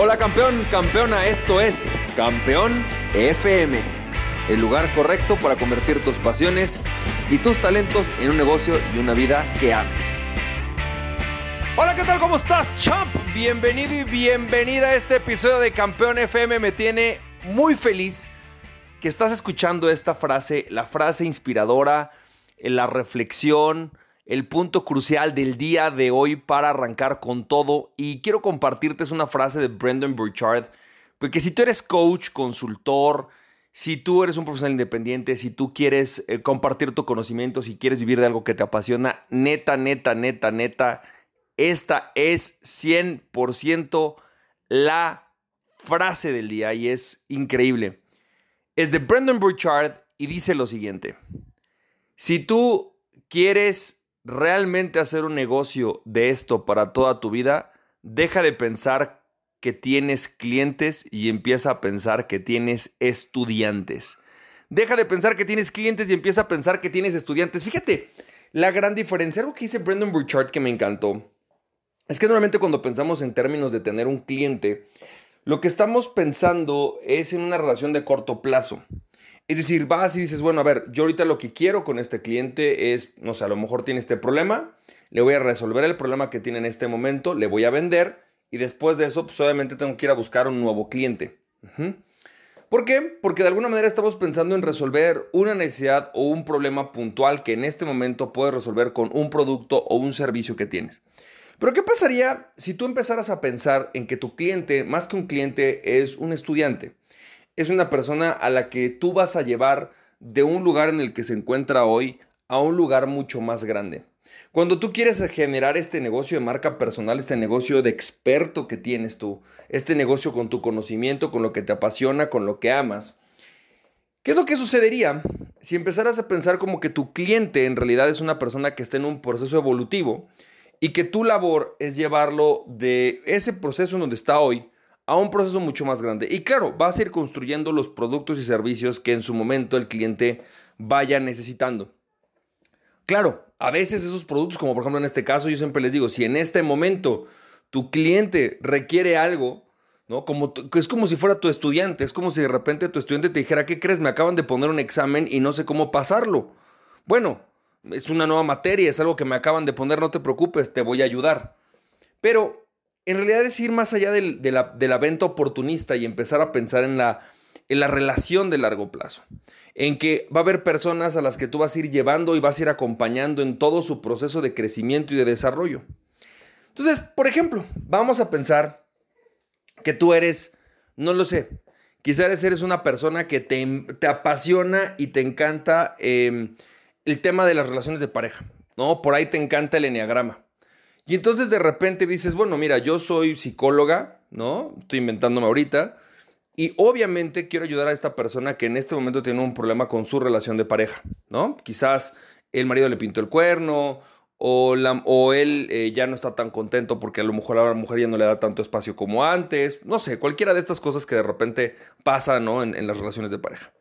Hola campeón, campeona, esto es Campeón FM, el lugar correcto para convertir tus pasiones y tus talentos en un negocio y una vida que ames. Hola, ¿qué tal? ¿Cómo estás, champ? Bienvenido y bienvenida a este episodio de Campeón FM. Me tiene muy feliz que estás escuchando esta frase, la frase inspiradora, la reflexión, el punto crucial del día de hoy para arrancar con todo. Y quiero compartirte es una frase de Brendan Burchard, porque si tú eres coach, consultor, si tú eres un profesional independiente, si tú quieres eh, compartir tu conocimiento, si quieres vivir de algo que te apasiona, neta, neta, neta, neta, esta es 100% la frase del día y es increíble. Es de Brendan Burchard y dice lo siguiente. Si tú quieres realmente hacer un negocio de esto para toda tu vida, deja de pensar que tienes clientes y empieza a pensar que tienes estudiantes. Deja de pensar que tienes clientes y empieza a pensar que tienes estudiantes. Fíjate, la gran diferencia, algo que dice Brendan Burchard que me encantó, es que normalmente cuando pensamos en términos de tener un cliente, lo que estamos pensando es en una relación de corto plazo. Es decir, vas y dices, bueno, a ver, yo ahorita lo que quiero con este cliente es, no sé, a lo mejor tiene este problema, le voy a resolver el problema que tiene en este momento, le voy a vender y después de eso, pues obviamente tengo que ir a buscar un nuevo cliente. ¿Por qué? Porque de alguna manera estamos pensando en resolver una necesidad o un problema puntual que en este momento puedes resolver con un producto o un servicio que tienes. Pero ¿qué pasaría si tú empezaras a pensar en que tu cliente, más que un cliente, es un estudiante? Es una persona a la que tú vas a llevar de un lugar en el que se encuentra hoy a un lugar mucho más grande. Cuando tú quieres generar este negocio de marca personal, este negocio de experto que tienes tú, este negocio con tu conocimiento, con lo que te apasiona, con lo que amas, ¿qué es lo que sucedería si empezaras a pensar como que tu cliente en realidad es una persona que está en un proceso evolutivo y que tu labor es llevarlo de ese proceso en donde está hoy a un proceso mucho más grande. Y claro, vas a ir construyendo los productos y servicios que en su momento el cliente vaya necesitando. Claro, a veces esos productos, como por ejemplo en este caso, yo siempre les digo, si en este momento tu cliente requiere algo, ¿no? Como es como si fuera tu estudiante, es como si de repente tu estudiante te dijera, ¿qué crees? Me acaban de poner un examen y no sé cómo pasarlo. Bueno, es una nueva materia, es algo que me acaban de poner, no te preocupes, te voy a ayudar. Pero en realidad es ir más allá de, la, venta oportunista y empezar a pensar en la, relación de largo plazo. En que va a haber personas a las que tú vas a ir llevando y vas a ir acompañando en todo su proceso de crecimiento y de desarrollo. Entonces, por ejemplo, vamos a pensar que tú eres, no lo sé, quizás eres una persona que te, te apasiona y te encanta em, el tema de las relaciones de pareja, ¿no? Por ahí te encanta el enneagrama. Y entonces de repente dices, bueno, mira, yo soy psicóloga, ¿no? Estoy inventándome ahorita. Y obviamente quiero ayudar a esta persona que en este momento tiene un problema con su relación de pareja, ¿no? Quizás el marido le pintó el cuerno o, él eh, ya no está tan contento porque a lo mejor a la mujer ya no le da tanto espacio como antes. No sé, cualquiera de estas cosas que de repente pasan, ¿no? En, en las relaciones de pareja.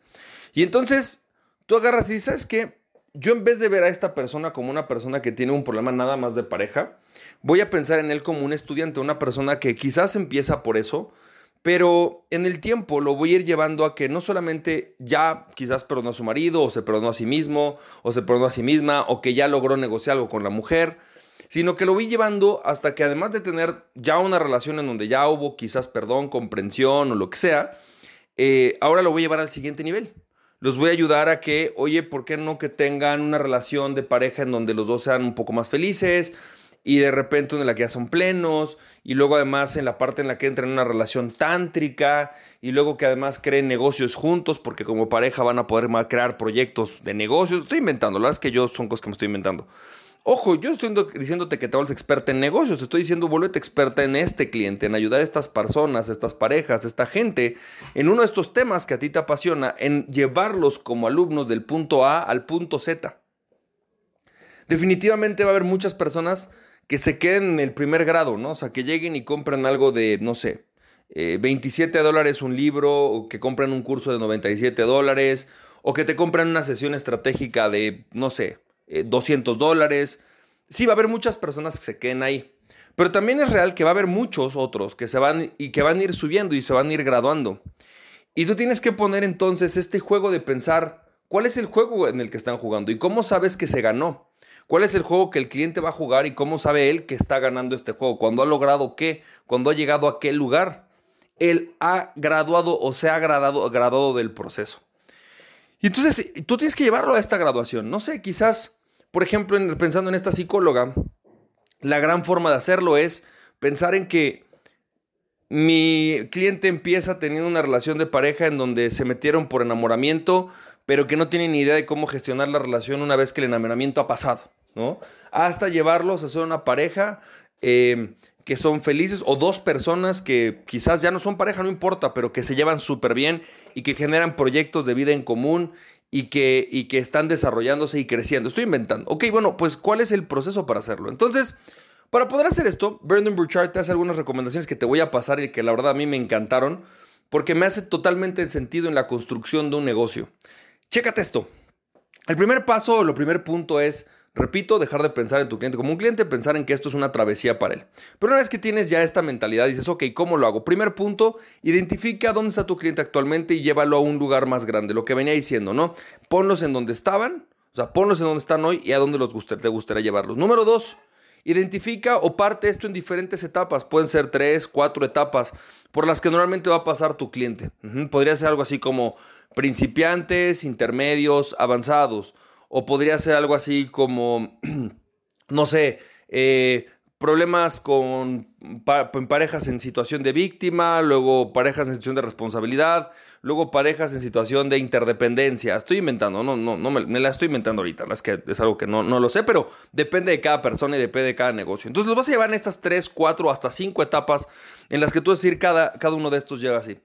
Y entonces tú agarras y dices, ¿sabes qué? Yo en vez de ver a esta persona como una persona que tiene un problema nada más de pareja, voy a pensar en él como un estudiante, una persona que quizás empieza por eso, pero en el tiempo lo voy a ir llevando a que no solamente ya quizás perdonó a su marido, o se perdonó a sí mismo, o se perdonó a sí misma, o que ya logró negociar algo con la mujer, sino que lo voy llevando hasta que además de tener ya una relación en donde ya hubo quizás perdón, comprensión o lo que sea, eh, ahora lo voy a llevar al siguiente nivel los voy a ayudar a que, oye, ¿por qué no que tengan una relación de pareja en donde los dos sean un poco más felices? Y de repente en la que ya son plenos, y luego además en la parte en la que entran en una relación tántrica, y luego que además creen negocios juntos, porque como pareja van a poder crear proyectos de negocios. Estoy inventando, la verdad es que yo son cosas que me estoy inventando. Ojo, yo estoy diciéndote que te vuelves experta en negocios, te estoy diciendo vuélvete experta en este cliente, en ayudar a estas personas, estas parejas, esta gente, en uno de estos temas que a ti te apasiona, en llevarlos como alumnos del punto A al punto Z. Definitivamente va a haber muchas personas que se queden en el primer grado, ¿no? O sea, que lleguen y compren algo de, no sé, 27 eh, dólares un libro, o que compren un curso de 97 dólares, o que te compren una sesión estratégica de, no sé, 200 eh, dólares. Sí, va a haber muchas personas que se queden ahí. Pero también es real que va a haber muchos otros que se van y que van a ir subiendo y se van a ir graduando. Y tú tienes que poner entonces este juego de pensar cuál es el juego en el que están jugando y cómo sabes que se ganó. ¿Cuál es el juego que el cliente va a jugar y cómo sabe él que está ganando este juego? ¿Cuándo ha logrado qué? ¿Cuándo ha llegado a qué lugar? Él ha graduado o se ha graduado, graduado del proceso. Y entonces tú tienes que llevarlo a esta graduación. No sé, quizás, por ejemplo, pensando en esta psicóloga, la gran forma de hacerlo es pensar en que mi cliente empieza teniendo una relación de pareja en donde se metieron por enamoramiento, pero que no tienen ni idea de cómo gestionar la relación una vez que el enamoramiento ha pasado, ¿no? Hasta llevarlos a ser una pareja eh, que son felices o dos personas que quizás ya no son pareja, no importa, pero que se llevan súper bien y que generan proyectos de vida en común y que, y que están desarrollándose y creciendo. Estoy inventando. Ok, bueno, pues ¿cuál es el proceso para hacerlo? Entonces, para poder hacer esto, Brandon Burchard te hace algunas recomendaciones que te voy a pasar y que la verdad a mí me encantaron porque me hace totalmente sentido en la construcción de un negocio. Chécate esto. El primer paso, o el primer punto es Repito, dejar de pensar en tu cliente como un cliente, pensar en que esto es una travesía para él. Pero una vez que tienes ya esta mentalidad, dices, ok, ¿cómo lo hago? Primer punto, identifica dónde está tu cliente actualmente y llévalo a un lugar más grande. Lo que venía diciendo, ¿no? Ponlos en donde estaban, o sea, ponlos en donde están hoy y a dónde los te gustaría llevarlos. Número dos, identifica o parte esto en diferentes etapas. Pueden ser tres, cuatro etapas por las que normalmente va a pasar tu cliente. Podría ser algo así como principiantes, intermedios, avanzados o podría ser algo así como, no sé, eh, problemas con parejas en situación de víctima, luego parejas en situación de responsabilidad, luego parejas en situación de interdependencia. Estoy inventando, no, no, no me, la estoy inventando ahorita, es que es algo que no, no lo sé, pero depende de cada persona y depende de cada negocio. Entonces los vas a llevar en estas tres, cuatro, hasta cinco etapas en las que tú decir cada, cada uno de estos llega así.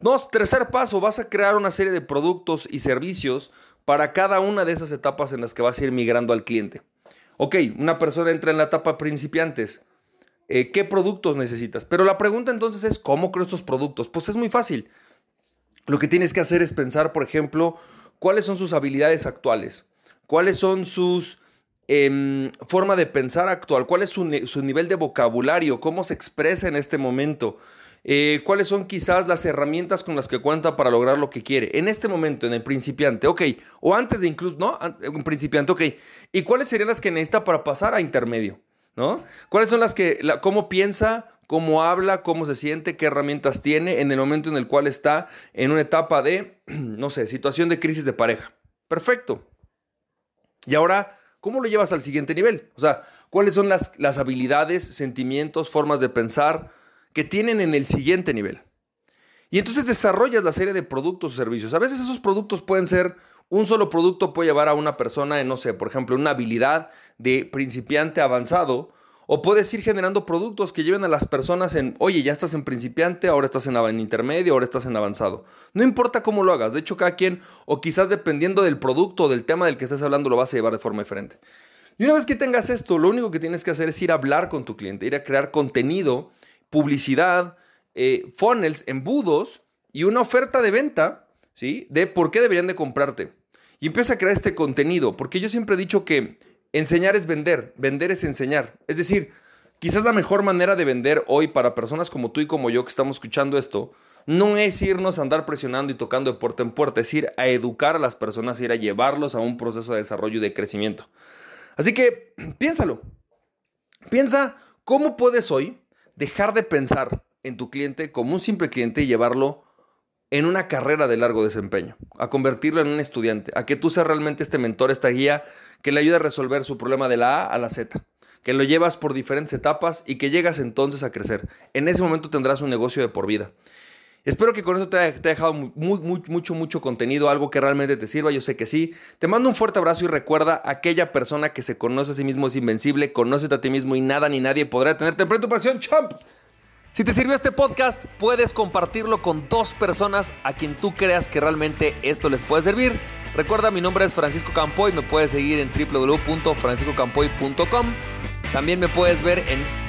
Dos, tercer paso, vas a crear una serie de productos y servicios para cada una de esas etapas en las que vas a ir migrando al cliente. Ok, una persona entra en la etapa principiantes. Eh, ¿Qué productos necesitas? Pero la pregunta entonces es, ¿cómo creo estos productos? Pues es muy fácil. Lo que tienes que hacer es pensar, por ejemplo, cuáles son sus habilidades actuales, cuáles son sus em, forma de pensar actual, cuál es su nivel de vocabulario, cómo se expresa en este momento, eh, cuáles son quizás las herramientas con las que cuenta para lograr lo que quiere. En este momento, en el principiante, ok, o antes de incluso, ¿no? Un principiante, ok. ¿Y cuáles serían las que necesita para pasar a intermedio? ¿No? ¿Cuáles son las que, cómo piensa, cómo habla, cómo se siente, qué herramientas tiene en el momento en el cual está en una etapa de, no sé, situación de crisis de pareja? Perfecto. Y ahora, ¿cómo lo llevas al siguiente nivel? O sea, ¿cuáles son las, las habilidades, sentimientos, formas de pensar, que tienen en el siguiente nivel. Y entonces desarrollas la serie de productos o servicios. A veces esos productos pueden ser, un solo producto puede llevar a una persona en, no sé, por ejemplo, una habilidad de principiante avanzado, o puedes ir generando productos que lleven a las personas en, oye, ya estás en principiante, ahora estás en, en, intermedio, ahora estás en avanzado. No importa cómo lo hagas, de hecho cada quien, o quizás dependiendo del producto o del tema del que estés hablando, lo vas a llevar de forma diferente. Y una vez que tengas esto, lo único que tienes que hacer es ir a hablar con tu cliente, ir a crear contenido publicidad, eh, funnels, embudos y una oferta de venta, ¿sí? De por qué deberían de comprarte. Y empieza a crear este contenido, porque yo siempre he dicho que enseñar es vender, vender es enseñar. Es decir, quizás la mejor manera de vender hoy para personas como tú y como yo que estamos escuchando esto, no es irnos a andar presionando y tocando de puerta en puerta, es ir a educar a las personas, ir a llevarlos a un proceso de desarrollo y de crecimiento. Así que piénsalo. Piensa cómo puedes hoy dejar de pensar en tu cliente como un simple cliente y llevarlo en una carrera de largo desempeño, a convertirlo en un estudiante, a que tú seas realmente este mentor, esta guía que le ayude a resolver su problema de la A a la Z, que lo llevas por diferentes etapas y que llegas entonces a crecer. En ese momento tendrás un negocio de por vida. Espero que con eso te haya, dejado muy, mucho, mucho contenido, algo que realmente te sirva, yo sé que sí. Te mando un fuerte abrazo y recuerda, aquella persona que se conoce a sí mismo es invencible, conócete a ti mismo y nada ni nadie podrá tenerte en tu pasión, champ. Si te sirvió este podcast, puedes compartirlo con dos personas a quien tú creas que realmente esto les puede servir. Recuerda, mi nombre es Francisco Campoy, me puedes seguir en www.franciscocampoy.com. También me puedes ver en